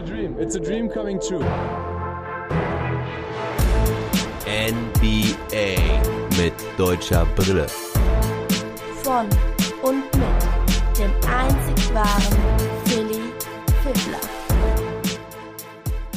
a dream. It's a dream coming true. NBA mit deutscher Brille. Von und mit dem einzig wahren Philly Fiddler.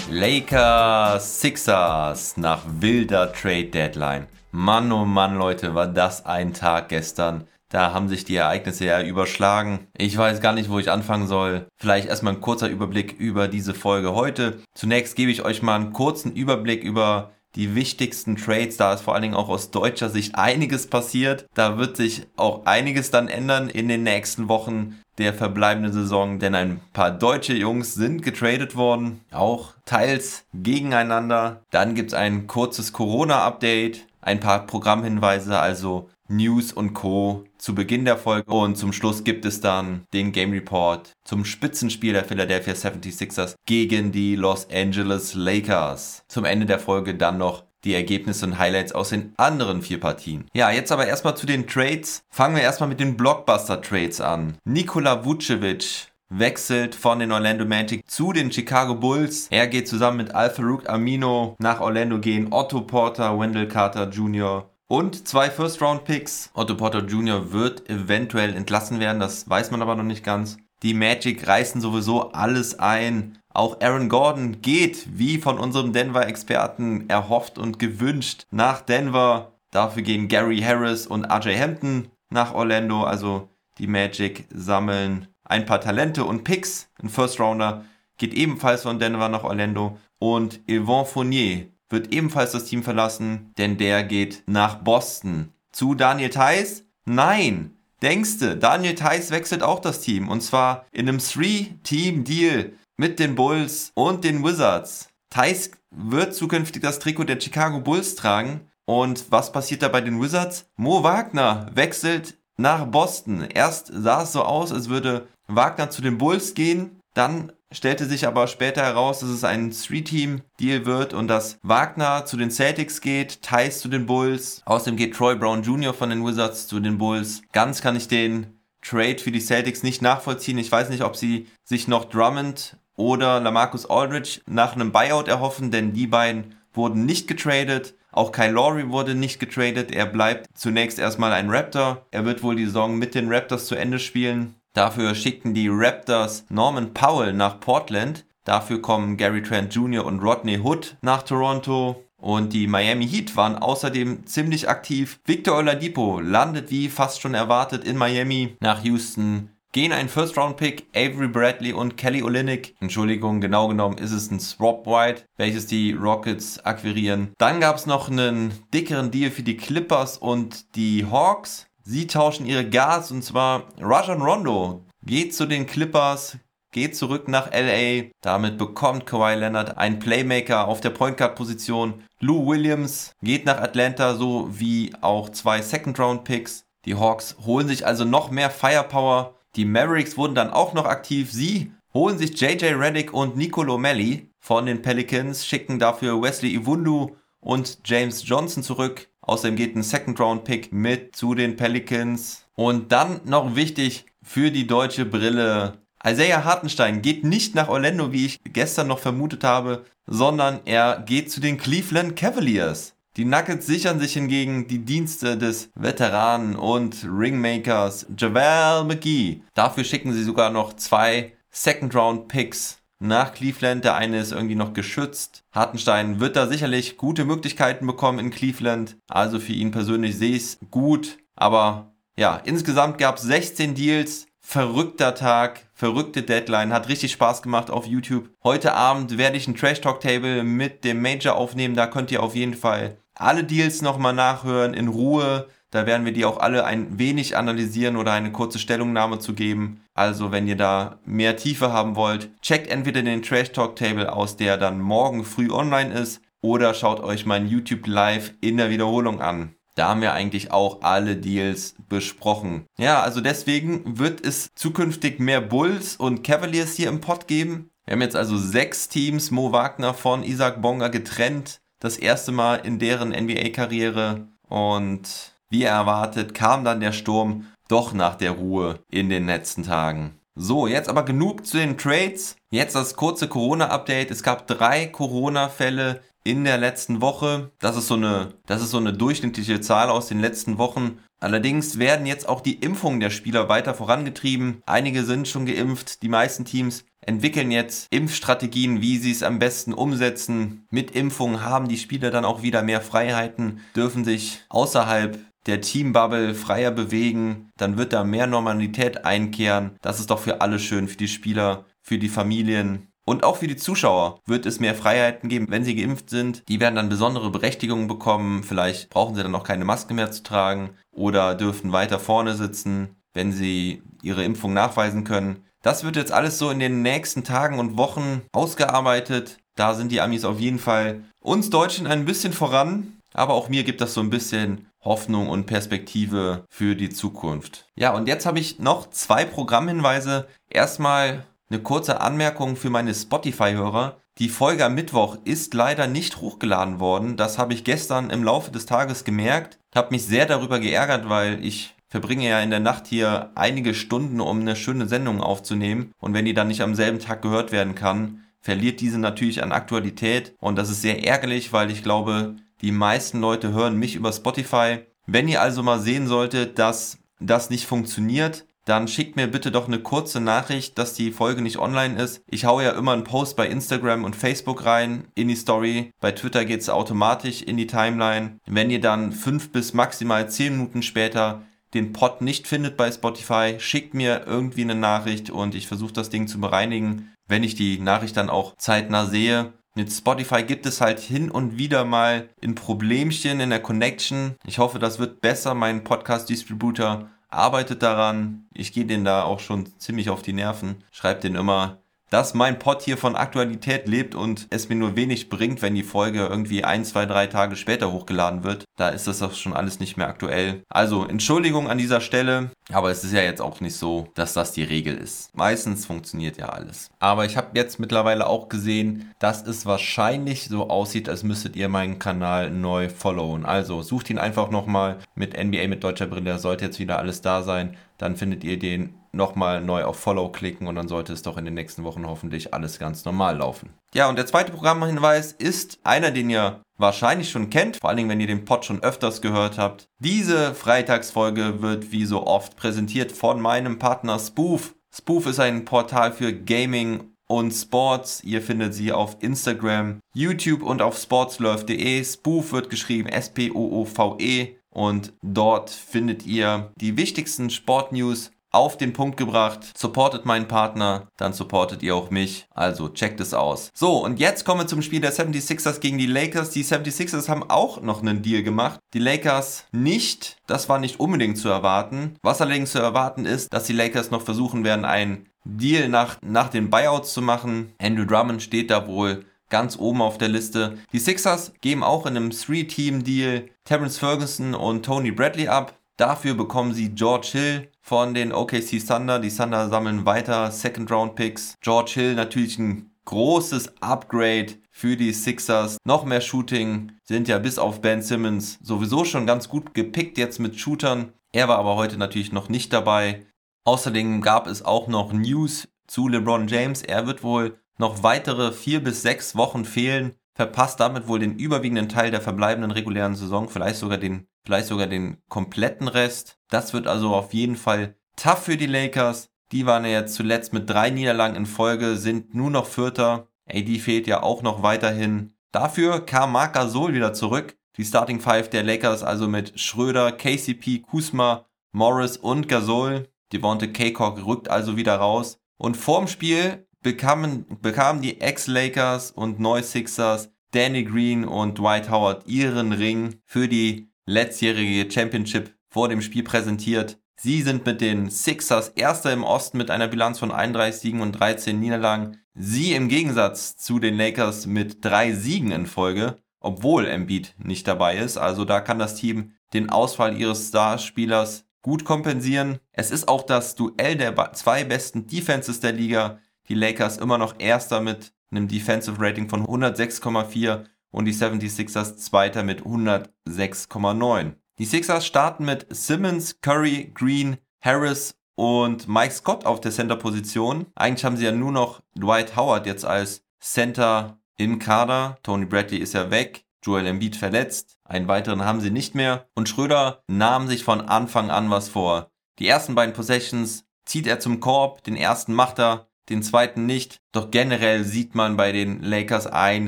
Lakers Sixers nach wilder Trade Deadline. Mann, oh Mann, Leute, war das ein Tag gestern. Da haben sich die Ereignisse ja überschlagen. Ich weiß gar nicht, wo ich anfangen soll. Vielleicht erstmal ein kurzer Überblick über diese Folge heute. Zunächst gebe ich euch mal einen kurzen Überblick über die wichtigsten Trades. Da ist vor allen Dingen auch aus deutscher Sicht einiges passiert. Da wird sich auch einiges dann ändern in den nächsten Wochen der verbleibenden Saison, denn ein paar deutsche Jungs sind getradet worden, auch teils gegeneinander. Dann gibt es ein kurzes Corona-Update, ein paar Programmhinweise, also News und Co. zu Beginn der Folge. Und zum Schluss gibt es dann den Game Report zum Spitzenspiel der Philadelphia 76ers gegen die Los Angeles Lakers. Zum Ende der Folge dann noch die Ergebnisse und Highlights aus den anderen vier Partien. Ja, jetzt aber erstmal zu den Trades. Fangen wir erstmal mit den Blockbuster-Trades an. Nikola Vucevic wechselt von den Orlando Magic zu den Chicago Bulls. Er geht zusammen mit Al-Farouk Amino nach Orlando gehen. Otto Porter, Wendell Carter Jr. Und zwei First-Round-Picks. Otto Porter Jr. wird eventuell entlassen werden, das weiß man aber noch nicht ganz. Die Magic reißen sowieso alles ein. Auch Aaron Gordon geht, wie von unserem Denver-Experten erhofft und gewünscht, nach Denver. Dafür gehen Gary Harris und RJ Hampton nach Orlando. Also die Magic sammeln ein paar Talente und Picks. Ein First Rounder geht ebenfalls von Denver nach Orlando. Und Yvon Fournier wird ebenfalls das Team verlassen, denn der geht nach Boston. Zu Daniel Theiss? Nein! Denkste, Daniel Theiss wechselt auch das Team und zwar in einem Three-Team-Deal mit den Bulls und den Wizards. Theiss wird zukünftig das Trikot der Chicago Bulls tragen. Und was passiert da bei den Wizards? Mo Wagner wechselt nach Boston. Erst sah es so aus, als würde Wagner zu den Bulls gehen. Dann stellte sich aber später heraus, dass es ein Three-Team-Deal wird und dass Wagner zu den Celtics geht, Thais zu den Bulls. Außerdem geht Troy Brown Jr. von den Wizards zu den Bulls. Ganz kann ich den Trade für die Celtics nicht nachvollziehen. Ich weiß nicht, ob sie sich noch Drummond oder Lamarcus Aldridge nach einem Buyout erhoffen, denn die beiden wurden nicht getradet. Auch Kyle Lowry wurde nicht getradet. Er bleibt zunächst erstmal ein Raptor. Er wird wohl die Saison mit den Raptors zu Ende spielen. Dafür schickten die Raptors Norman Powell nach Portland. Dafür kommen Gary Trent Jr. und Rodney Hood nach Toronto. Und die Miami Heat waren außerdem ziemlich aktiv. Victor Oladipo landet wie fast schon erwartet in Miami nach Houston. Gehen ein First-Round-Pick, Avery Bradley und Kelly Olynyk. Entschuldigung, genau genommen ist es ein Swap White, welches die Rockets akquirieren. Dann gab es noch einen dickeren Deal für die Clippers und die Hawks. Sie tauschen ihre Gas und zwar Rajan Rondo geht zu den Clippers, geht zurück nach LA. Damit bekommt Kawhi Leonard einen Playmaker auf der Point Guard Position. Lou Williams geht nach Atlanta, so wie auch zwei Second Round Picks. Die Hawks holen sich also noch mehr Firepower. Die Mavericks wurden dann auch noch aktiv. Sie holen sich JJ Redick und Nicolo Melli von den Pelicans, schicken dafür Wesley Iwundu und James Johnson zurück. Außerdem geht ein Second-Round-Pick mit zu den Pelicans. Und dann noch wichtig für die deutsche Brille. Isaiah Hartenstein geht nicht nach Orlando, wie ich gestern noch vermutet habe, sondern er geht zu den Cleveland Cavaliers. Die Nuggets sichern sich hingegen die Dienste des Veteranen und Ringmakers Javel McGee. Dafür schicken sie sogar noch zwei Second-Round-Picks nach Cleveland. Der eine ist irgendwie noch geschützt. Hartenstein wird da sicherlich gute Möglichkeiten bekommen in Cleveland. Also für ihn persönlich sehe ich es gut. Aber ja, insgesamt gab es 16 Deals. Verrückter Tag, verrückte Deadline, hat richtig Spaß gemacht auf YouTube. Heute Abend werde ich ein Trash Talk Table mit dem Major aufnehmen. Da könnt ihr auf jeden Fall alle Deals nochmal nachhören in Ruhe. Da werden wir die auch alle ein wenig analysieren oder eine kurze Stellungnahme zu geben. Also wenn ihr da mehr Tiefe haben wollt, checkt entweder den Trash Talk Table aus, der dann morgen früh online ist, oder schaut euch mein YouTube Live in der Wiederholung an. Da haben wir eigentlich auch alle Deals besprochen. Ja, also deswegen wird es zukünftig mehr Bulls und Cavaliers hier im Pod geben. Wir haben jetzt also sechs Teams, Mo Wagner von Isaac Bonga getrennt. Das erste Mal in deren NBA-Karriere. Und wie erwartet kam dann der Sturm doch nach der Ruhe in den letzten Tagen. So, jetzt aber genug zu den Trades. Jetzt das kurze Corona-Update. Es gab drei Corona-Fälle in der letzten Woche. Das ist so eine, das ist so eine durchschnittliche Zahl aus den letzten Wochen. Allerdings werden jetzt auch die Impfungen der Spieler weiter vorangetrieben. Einige sind schon geimpft, die meisten Teams entwickeln jetzt Impfstrategien, wie sie es am besten umsetzen. Mit Impfungen haben die Spieler dann auch wieder mehr Freiheiten, dürfen sich außerhalb der Teambubble freier bewegen, dann wird da mehr Normalität einkehren. Das ist doch für alle schön, für die Spieler, für die Familien. Und auch für die Zuschauer wird es mehr Freiheiten geben, wenn sie geimpft sind. Die werden dann besondere Berechtigungen bekommen. Vielleicht brauchen sie dann auch keine Maske mehr zu tragen oder dürfen weiter vorne sitzen, wenn sie ihre Impfung nachweisen können. Das wird jetzt alles so in den nächsten Tagen und Wochen ausgearbeitet. Da sind die Amis auf jeden Fall uns Deutschen ein bisschen voran. Aber auch mir gibt das so ein bisschen Hoffnung und Perspektive für die Zukunft. Ja, und jetzt habe ich noch zwei Programmhinweise. Erstmal eine kurze Anmerkung für meine Spotify-Hörer. Die Folge am Mittwoch ist leider nicht hochgeladen worden. Das habe ich gestern im Laufe des Tages gemerkt. Habe mich sehr darüber geärgert, weil ich verbringe ja in der Nacht hier einige Stunden, um eine schöne Sendung aufzunehmen. Und wenn die dann nicht am selben Tag gehört werden kann, verliert diese natürlich an Aktualität. Und das ist sehr ärgerlich, weil ich glaube, die meisten Leute hören mich über Spotify. Wenn ihr also mal sehen solltet, dass das nicht funktioniert, dann schickt mir bitte doch eine kurze Nachricht, dass die Folge nicht online ist. Ich haue ja immer einen Post bei Instagram und Facebook rein in die Story. Bei Twitter geht es automatisch in die Timeline. Wenn ihr dann fünf bis maximal zehn Minuten später den Pod nicht findet bei Spotify, schickt mir irgendwie eine Nachricht und ich versuche das Ding zu bereinigen, wenn ich die Nachricht dann auch zeitnah sehe. Mit Spotify gibt es halt hin und wieder mal ein Problemchen in der Connection. Ich hoffe, das wird besser. Mein Podcast-Distributor arbeitet daran. Ich gehe den da auch schon ziemlich auf die Nerven. Schreibt den immer dass mein Pod hier von Aktualität lebt und es mir nur wenig bringt, wenn die Folge irgendwie ein, zwei, drei Tage später hochgeladen wird. Da ist das auch schon alles nicht mehr aktuell. Also Entschuldigung an dieser Stelle, aber es ist ja jetzt auch nicht so, dass das die Regel ist. Meistens funktioniert ja alles. Aber ich habe jetzt mittlerweile auch gesehen, dass es wahrscheinlich so aussieht, als müsstet ihr meinen Kanal neu followen. Also sucht ihn einfach nochmal mit NBA mit deutscher Brille, sollte jetzt wieder alles da sein. Dann findet ihr den nochmal neu auf Follow klicken und dann sollte es doch in den nächsten Wochen hoffentlich alles ganz normal laufen. Ja, und der zweite Programmhinweis ist einer, den ihr wahrscheinlich schon kennt, vor allen Dingen, wenn ihr den Pod schon öfters gehört habt. Diese Freitagsfolge wird wie so oft präsentiert von meinem Partner Spoof. Spoof ist ein Portal für Gaming und Sports. Ihr findet sie auf Instagram, YouTube und auf sportslove.de. Spoof wird geschrieben S-P-O-O-V-E und dort findet ihr die wichtigsten Sportnews auf den Punkt gebracht. Supportet meinen Partner, dann supportet ihr auch mich. Also checkt es aus. So, und jetzt kommen wir zum Spiel der 76ers gegen die Lakers. Die 76ers haben auch noch einen Deal gemacht. Die Lakers nicht. Das war nicht unbedingt zu erwarten. Was allerdings zu erwarten ist, dass die Lakers noch versuchen werden, einen Deal nach, nach den Buyouts zu machen. Andrew Drummond steht da wohl ganz oben auf der Liste. Die Sixers geben auch in einem Three-Team-Deal Terrence Ferguson und Tony Bradley ab. Dafür bekommen sie George Hill von den OKC Thunder. Die Thunder sammeln weiter Second Round Picks. George Hill natürlich ein großes Upgrade für die Sixers. Noch mehr Shooting sind ja bis auf Ben Simmons sowieso schon ganz gut gepickt jetzt mit Shootern. Er war aber heute natürlich noch nicht dabei. Außerdem gab es auch noch News zu LeBron James. Er wird wohl noch weitere vier bis sechs Wochen fehlen verpasst damit wohl den überwiegenden Teil der verbleibenden regulären Saison, vielleicht sogar den, vielleicht sogar den kompletten Rest. Das wird also auf jeden Fall tough für die Lakers. Die waren ja zuletzt mit drei Niederlagen in Folge, sind nur noch Vierter. AD fehlt ja auch noch weiterhin. Dafür kam Marc Gasol wieder zurück. Die Starting Five der Lakers also mit Schröder, KCP, Kusma, Morris und Gasol. Devonte Kaycock rückt also wieder raus. Und vorm Spiel bekamen, bekamen die Ex-Lakers und Neu-Sixers Danny Green und Dwight Howard ihren Ring für die letztjährige Championship vor dem Spiel präsentiert. Sie sind mit den Sixers erster im Osten mit einer Bilanz von 31 Siegen und 13 Niederlagen. Sie im Gegensatz zu den Lakers mit drei Siegen in Folge, obwohl Embiid nicht dabei ist. Also da kann das Team den Ausfall ihres Starspielers gut kompensieren. Es ist auch das Duell der zwei besten Defenses der Liga die Lakers immer noch erster mit einem Defensive Rating von 106,4 und die 76ers zweiter mit 106,9. Die Sixers starten mit Simmons, Curry, Green, Harris und Mike Scott auf der Center-Position. Eigentlich haben sie ja nur noch Dwight Howard jetzt als Center im Kader. Tony Bradley ist ja weg. Joel Embiid verletzt. Einen weiteren haben sie nicht mehr. Und Schröder nahm sich von Anfang an was vor. Die ersten beiden Possessions zieht er zum Korb. Den ersten macht er, den zweiten nicht. Doch generell sieht man bei den Lakers einen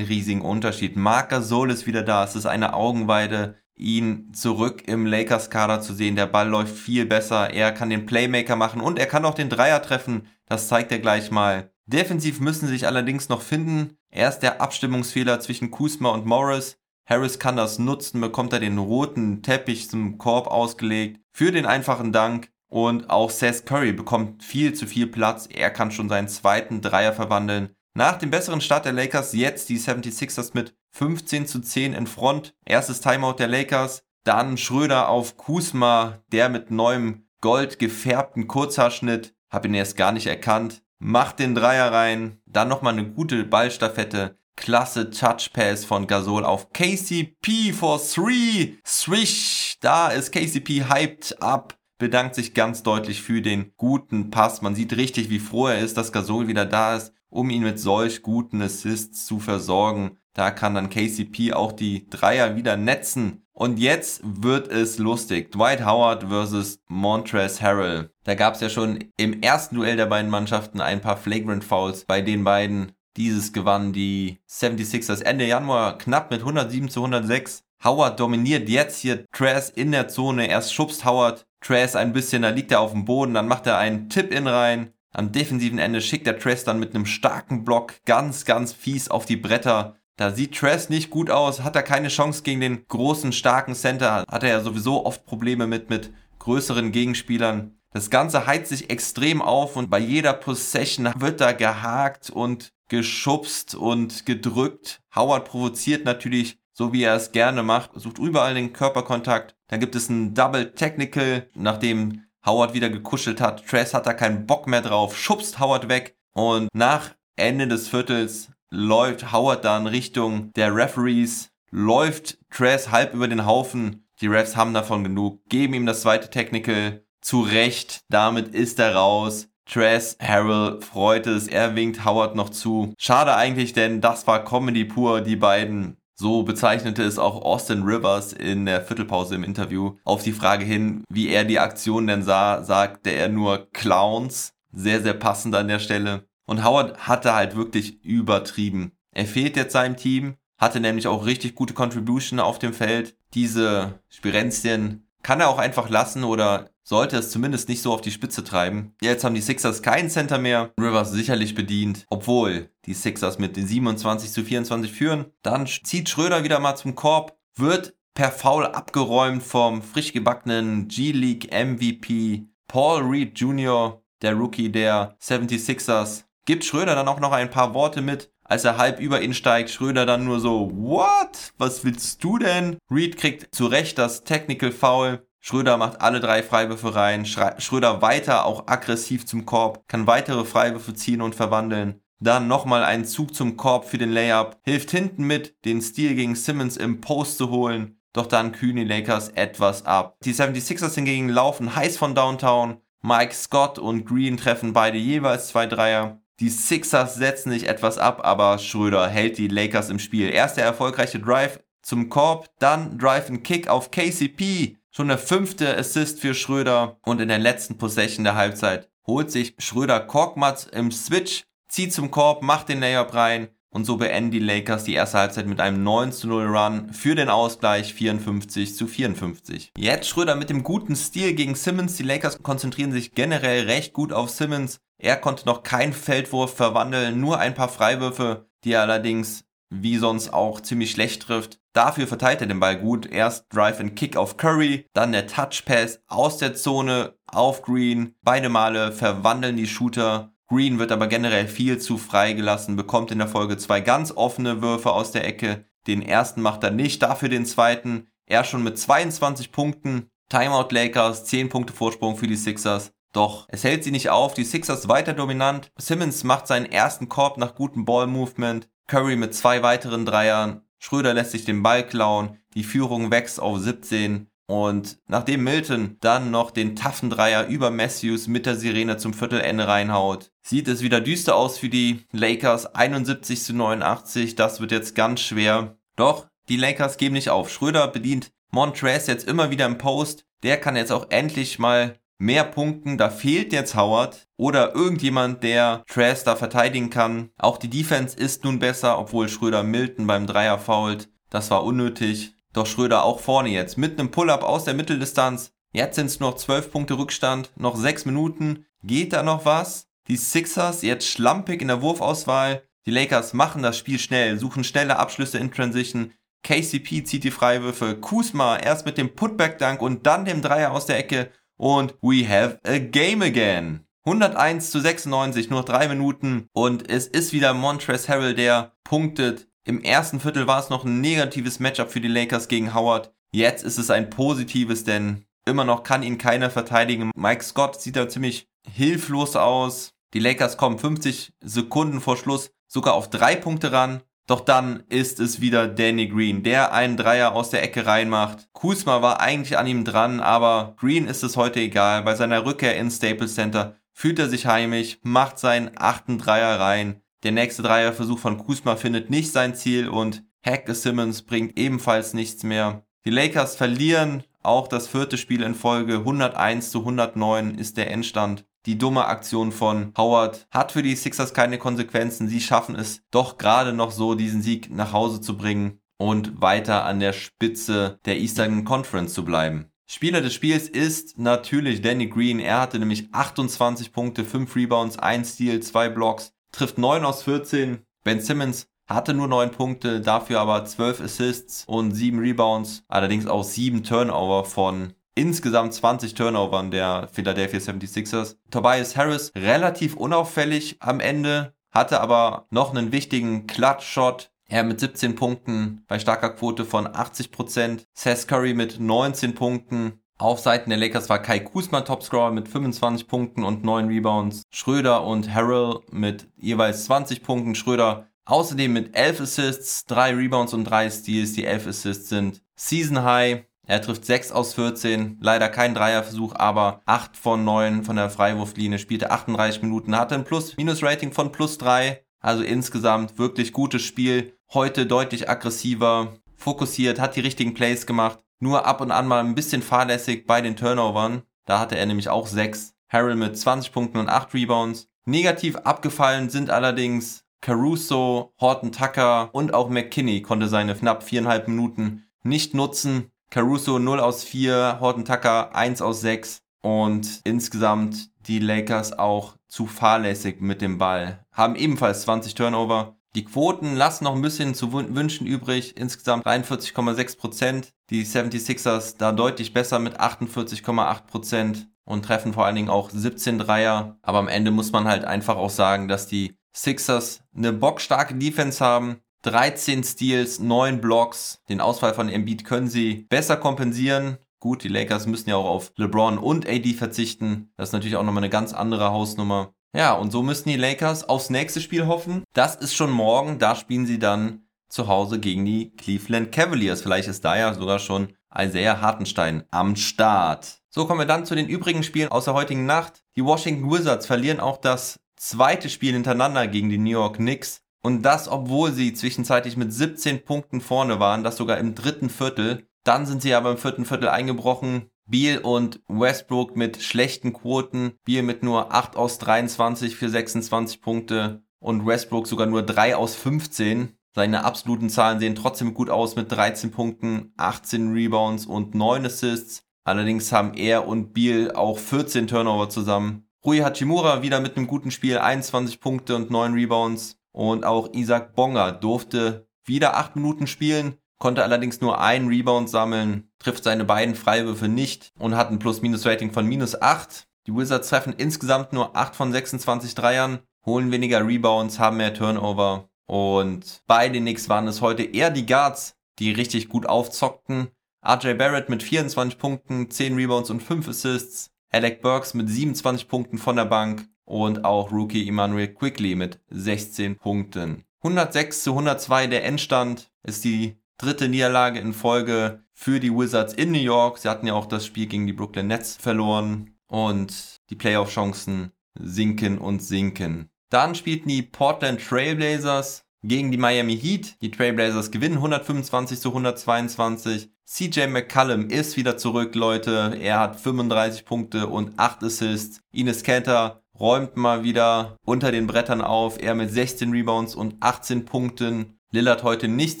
riesigen Unterschied. Marc Gasol ist wieder da. Es ist eine Augenweide ihn zurück im Lakers-Kader zu sehen. Der Ball läuft viel besser, er kann den Playmaker machen und er kann auch den Dreier treffen. Das zeigt er gleich mal. Defensiv müssen sie sich allerdings noch finden. Erst der Abstimmungsfehler zwischen Kuzma und Morris. Harris kann das nutzen, bekommt er den roten Teppich zum Korb ausgelegt für den einfachen Dank. Und auch Seth Curry bekommt viel zu viel Platz. Er kann schon seinen zweiten Dreier verwandeln. Nach dem besseren Start der Lakers jetzt die 76ers mit 15 zu 10 in Front. Erstes Timeout der Lakers. Dann Schröder auf Kusma, der mit neuem gold gefärbten Kurzhaarschnitt. Hab ihn erst gar nicht erkannt. Macht den Dreier rein. Dann nochmal eine gute Ballstaffette. Klasse Touch Pass von Gasol auf KCP for 3. Swish. Da ist KCP hyped up. Bedankt sich ganz deutlich für den guten Pass. Man sieht richtig, wie froh er ist, dass Gasol wieder da ist um ihn mit solch guten Assists zu versorgen. Da kann dann KCP auch die Dreier wieder netzen. Und jetzt wird es lustig. Dwight Howard versus Montrezl Harrell. Da gab es ja schon im ersten Duell der beiden Mannschaften ein paar Flagrant Fouls bei den beiden. Dieses gewannen die 76ers Ende Januar knapp mit 107 zu 106. Howard dominiert jetzt hier Trace in der Zone. Erst schubst Howard Trace ein bisschen, da liegt er auf dem Boden, dann macht er einen Tip-In rein. Am defensiven Ende schickt der Tress dann mit einem starken Block ganz, ganz fies auf die Bretter. Da sieht Tress nicht gut aus, hat er keine Chance gegen den großen, starken Center. Hat er ja sowieso oft Probleme mit, mit größeren Gegenspielern. Das Ganze heizt sich extrem auf und bei jeder Possession wird da gehakt und geschubst und gedrückt. Howard provoziert natürlich, so wie er es gerne macht, sucht überall den Körperkontakt. Dann gibt es ein Double Technical, nachdem Howard wieder gekuschelt hat. Tress hat da keinen Bock mehr drauf, schubst Howard weg. Und nach Ende des Viertels läuft Howard dann Richtung der Referees, läuft Tress halb über den Haufen. Die Refs haben davon genug, geben ihm das zweite Technical. Zu Recht, damit ist er raus. Tress Harrell freut es, er winkt Howard noch zu. Schade eigentlich, denn das war Comedy pur, die beiden so bezeichnete es auch Austin Rivers in der Viertelpause im Interview. Auf die Frage hin, wie er die Aktion denn sah, sagte er nur Clowns. Sehr, sehr passend an der Stelle. Und Howard hatte halt wirklich übertrieben. Er fehlt jetzt seinem Team, hatte nämlich auch richtig gute Contribution auf dem Feld. Diese Spirenzien kann er auch einfach lassen oder sollte es zumindest nicht so auf die Spitze treiben. Jetzt haben die Sixers keinen Center mehr. Rivers sicherlich bedient, obwohl die Sixers mit den 27 zu 24 führen. Dann zieht Schröder wieder mal zum Korb, wird per Foul abgeräumt vom frisch gebackenen G-League MVP Paul Reed Jr., der Rookie der 76ers. Gibt Schröder dann auch noch ein paar Worte mit, als er halb über ihn steigt, Schröder dann nur so, what? Was willst du denn? Reed kriegt zu Recht das Technical Foul. Schröder macht alle drei Freiwürfe rein. Schröder weiter auch aggressiv zum Korb, kann weitere Freiwürfe ziehen und verwandeln. Dann nochmal einen Zug zum Korb für den Layup. Hilft hinten mit, den Stil gegen Simmons im Post zu holen. Doch dann kühlen die Lakers etwas ab. Die 76ers hingegen laufen heiß von Downtown. Mike Scott und Green treffen beide jeweils zwei Dreier. Die Sixers setzen sich etwas ab, aber Schröder hält die Lakers im Spiel. Erst der erfolgreiche Drive zum Korb, dann Drive and Kick auf KCP. Schon der fünfte Assist für Schröder und in der letzten Possession der Halbzeit holt sich Schröder Korkmaz im Switch, zieht zum Korb, macht den Layup rein und so beenden die Lakers die erste Halbzeit mit einem 9 zu 0 Run für den Ausgleich 54 zu 54. Jetzt Schröder mit dem guten Stil gegen Simmons. Die Lakers konzentrieren sich generell recht gut auf Simmons. Er konnte noch keinen Feldwurf verwandeln, nur ein paar Freiwürfe, die er allerdings wie sonst auch ziemlich schlecht trifft. Dafür verteilt er den Ball gut. Erst Drive and Kick auf Curry, dann der Touch Pass aus der Zone auf Green. Beide Male verwandeln die Shooter. Green wird aber generell viel zu frei gelassen, bekommt in der Folge zwei ganz offene Würfe aus der Ecke. Den ersten macht er nicht, dafür den zweiten. Er schon mit 22 Punkten. Timeout Lakers, 10 Punkte Vorsprung für die Sixers. Doch es hält sie nicht auf, die Sixers weiter dominant. Simmons macht seinen ersten Korb nach gutem Ball-Movement. Curry mit zwei weiteren Dreiern. Schröder lässt sich den Ball klauen. Die Führung wächst auf 17. Und nachdem Milton dann noch den taffen Dreier über Matthews mit der Sirene zum Viertelende reinhaut, sieht es wieder düster aus für die Lakers. 71 zu 89, das wird jetzt ganz schwer. Doch die Lakers geben nicht auf. Schröder bedient Montrez jetzt immer wieder im Post. Der kann jetzt auch endlich mal mehr punkten. Da fehlt jetzt Howard oder irgendjemand, der Trash da verteidigen kann. Auch die Defense ist nun besser, obwohl Schröder Milton beim Dreier fault. Das war unnötig. Doch Schröder auch vorne jetzt mit einem Pull-up aus der Mitteldistanz. Jetzt sind es noch 12 Punkte Rückstand, noch 6 Minuten. Geht da noch was? Die Sixers jetzt schlampig in der Wurfauswahl. Die Lakers machen das Spiel schnell, suchen schnelle Abschlüsse in Transition. KCP zieht die Freiwürfe. Kuzma erst mit dem Putback-Dunk und dann dem Dreier aus der Ecke. Und we have a game again. 101 zu 96, nur 3 Minuten. Und es ist wieder Montrezl Harrell, der punktet. Im ersten Viertel war es noch ein negatives Matchup für die Lakers gegen Howard. Jetzt ist es ein positives, denn immer noch kann ihn keiner verteidigen. Mike Scott sieht da ziemlich hilflos aus. Die Lakers kommen 50 Sekunden vor Schluss sogar auf drei Punkte ran. Doch dann ist es wieder Danny Green, der einen Dreier aus der Ecke reinmacht. Kuzma war eigentlich an ihm dran, aber Green ist es heute egal. Bei seiner Rückkehr ins Staples Center fühlt er sich heimisch, macht seinen achten Dreier rein. Der nächste Dreierversuch von Kuzma findet nicht sein Ziel und Hack Simmons bringt ebenfalls nichts mehr. Die Lakers verlieren auch das vierte Spiel in Folge. 101 zu 109 ist der Endstand. Die dumme Aktion von Howard hat für die Sixers keine Konsequenzen. Sie schaffen es doch gerade noch so, diesen Sieg nach Hause zu bringen und weiter an der Spitze der Eastern Conference zu bleiben. Spieler des Spiels ist natürlich Danny Green. Er hatte nämlich 28 Punkte, 5 Rebounds, 1 Steal, 2 Blocks trifft 9 aus 14. Ben Simmons hatte nur 9 Punkte, dafür aber 12 Assists und 7 Rebounds, allerdings auch 7 Turnover von insgesamt 20 Turnovern der Philadelphia 76ers. Tobias Harris relativ unauffällig am Ende, hatte aber noch einen wichtigen Clutch-Shot. Er mit 17 Punkten bei starker Quote von 80%. Seth Curry mit 19 Punkten. Auf Seiten der Lakers war Kai Kuzma Topscorer mit 25 Punkten und 9 Rebounds. Schröder und Harrell mit jeweils 20 Punkten. Schröder außerdem mit 11 Assists, 3 Rebounds und 3 Steals. Die 11 Assists sind Season High. Er trifft 6 aus 14, leider kein Dreierversuch, aber 8 von 9 von der Freiwurflinie, spielte 38 Minuten, hatte ein Plus-Minus-Rating von plus 3. Also insgesamt wirklich gutes Spiel. Heute deutlich aggressiver, fokussiert, hat die richtigen Plays gemacht. Nur ab und an mal ein bisschen fahrlässig bei den Turnovern. Da hatte er nämlich auch 6. Harrell mit 20 Punkten und 8 Rebounds. Negativ abgefallen sind allerdings Caruso, Horton Tucker und auch McKinney konnte seine knapp viereinhalb Minuten nicht nutzen. Caruso 0 aus 4, Horton Tucker 1 aus 6 und insgesamt die Lakers auch zu fahrlässig mit dem Ball. Haben ebenfalls 20 Turnover. Die Quoten lassen noch ein bisschen zu wünschen übrig. Insgesamt 43,6%. Die 76ers da deutlich besser mit 48,8% und treffen vor allen Dingen auch 17 Dreier. Aber am Ende muss man halt einfach auch sagen, dass die Sixers eine bockstarke Defense haben. 13 Steals, 9 Blocks. Den Ausfall von Embiid können sie besser kompensieren. Gut, die Lakers müssen ja auch auf LeBron und AD verzichten. Das ist natürlich auch nochmal eine ganz andere Hausnummer. Ja, und so müssen die Lakers aufs nächste Spiel hoffen. Das ist schon morgen. Da spielen sie dann zu Hause gegen die Cleveland Cavaliers. Vielleicht ist da ja sogar schon Isaiah Hartenstein am Start. So kommen wir dann zu den übrigen Spielen aus der heutigen Nacht. Die Washington Wizards verlieren auch das zweite Spiel hintereinander gegen die New York Knicks. Und das, obwohl sie zwischenzeitlich mit 17 Punkten vorne waren, das sogar im dritten Viertel. Dann sind sie aber im vierten Viertel eingebrochen, Beal und Westbrook mit schlechten Quoten. Beal mit nur 8 aus 23 für 26 Punkte und Westbrook sogar nur 3 aus 15. Seine absoluten Zahlen sehen trotzdem gut aus mit 13 Punkten, 18 Rebounds und 9 Assists. Allerdings haben er und Beal auch 14 Turnover zusammen. Rui Hachimura wieder mit einem guten Spiel, 21 Punkte und 9 Rebounds. Und auch Isaac Bonga durfte wieder 8 Minuten spielen, konnte allerdings nur einen Rebound sammeln, trifft seine beiden Freiwürfe nicht und hat ein Plus-Minus-Rating von minus 8. Die Wizards treffen insgesamt nur 8 von 26 Dreiern, holen weniger Rebounds, haben mehr Turnover. Und bei den Knicks waren es heute eher die Guards, die richtig gut aufzockten. RJ Barrett mit 24 Punkten, 10 Rebounds und 5 Assists. Alec Burks mit 27 Punkten von der Bank und auch Rookie Emmanuel Quickly mit 16 Punkten. 106 zu 102 der Endstand ist die dritte Niederlage in Folge für die Wizards in New York. Sie hatten ja auch das Spiel gegen die Brooklyn Nets verloren und die Playoff-Chancen sinken und sinken. Dann spielten die Portland Trailblazers gegen die Miami Heat. Die Trailblazers gewinnen 125 zu 122. CJ McCallum ist wieder zurück, Leute. Er hat 35 Punkte und 8 Assists. Ines Kanter räumt mal wieder unter den Brettern auf. Er mit 16 Rebounds und 18 Punkten. Lillard heute nicht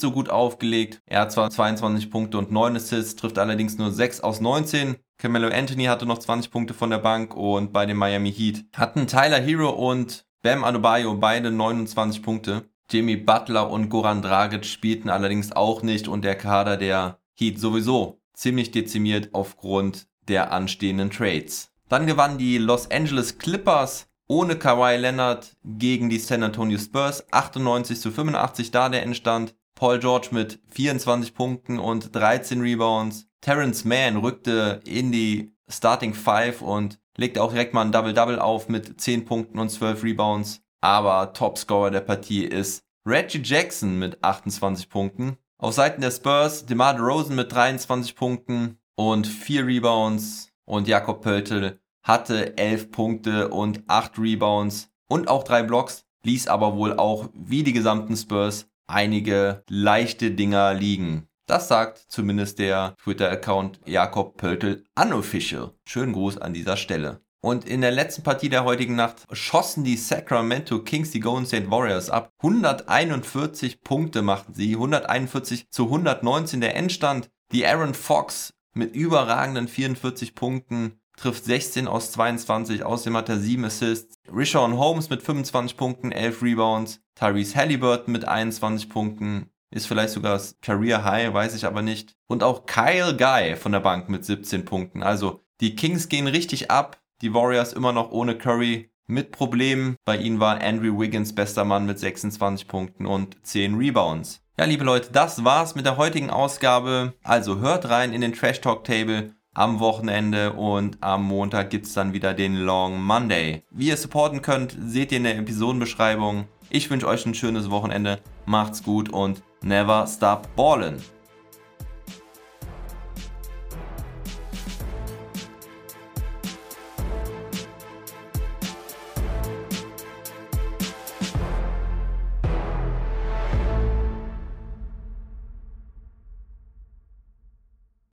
so gut aufgelegt. Er hat zwar 22 Punkte und 9 Assists, trifft allerdings nur 6 aus 19. Carmelo Anthony hatte noch 20 Punkte von der Bank und bei den Miami Heat hatten Tyler Hero und Bam Adebayo beide 29 Punkte. Jimmy Butler und Goran Dragic spielten allerdings auch nicht und der Kader der Heat sowieso ziemlich dezimiert aufgrund der anstehenden Trades. Dann gewannen die Los Angeles Clippers ohne Kawhi Leonard gegen die San Antonio Spurs 98 zu 85 da der Endstand. Paul George mit 24 Punkten und 13 Rebounds. Terrence Mann rückte in die Starting Five und legte auch direkt mal ein Double-Double auf mit 10 Punkten und 12 Rebounds. Aber Topscorer der Partie ist Reggie Jackson mit 28 Punkten. Auf Seiten der Spurs DeMar DeRozan mit 23 Punkten und 4 Rebounds. Und Jakob Pöltl hatte 11 Punkte und 8 Rebounds und auch 3 Blocks, ließ aber wohl auch wie die gesamten Spurs einige leichte Dinger liegen. Das sagt zumindest der Twitter-Account Jakob Pöltl Unofficial. Schönen Gruß an dieser Stelle. Und in der letzten Partie der heutigen Nacht schossen die Sacramento Kings die Golden State Warriors ab. 141 Punkte machten sie, 141 zu 119 der Endstand. Die Aaron Fox mit überragenden 44 Punkten trifft 16 aus 22, außerdem hat er 7 Assists. Rishon Holmes mit 25 Punkten, 11 Rebounds. Tyrese Halliburton mit 21 Punkten, ist vielleicht sogar das Career High, weiß ich aber nicht. Und auch Kyle Guy von der Bank mit 17 Punkten. Also die Kings gehen richtig ab. Die Warriors immer noch ohne Curry mit Problemen. Bei ihnen war Andrew Wiggins bester Mann mit 26 Punkten und 10 Rebounds. Ja, liebe Leute, das war's mit der heutigen Ausgabe. Also hört rein in den Trash Talk Table am Wochenende und am Montag gibt's dann wieder den Long Monday. Wie ihr supporten könnt, seht ihr in der Episodenbeschreibung. Ich wünsche euch ein schönes Wochenende. Macht's gut und never stop ballin'.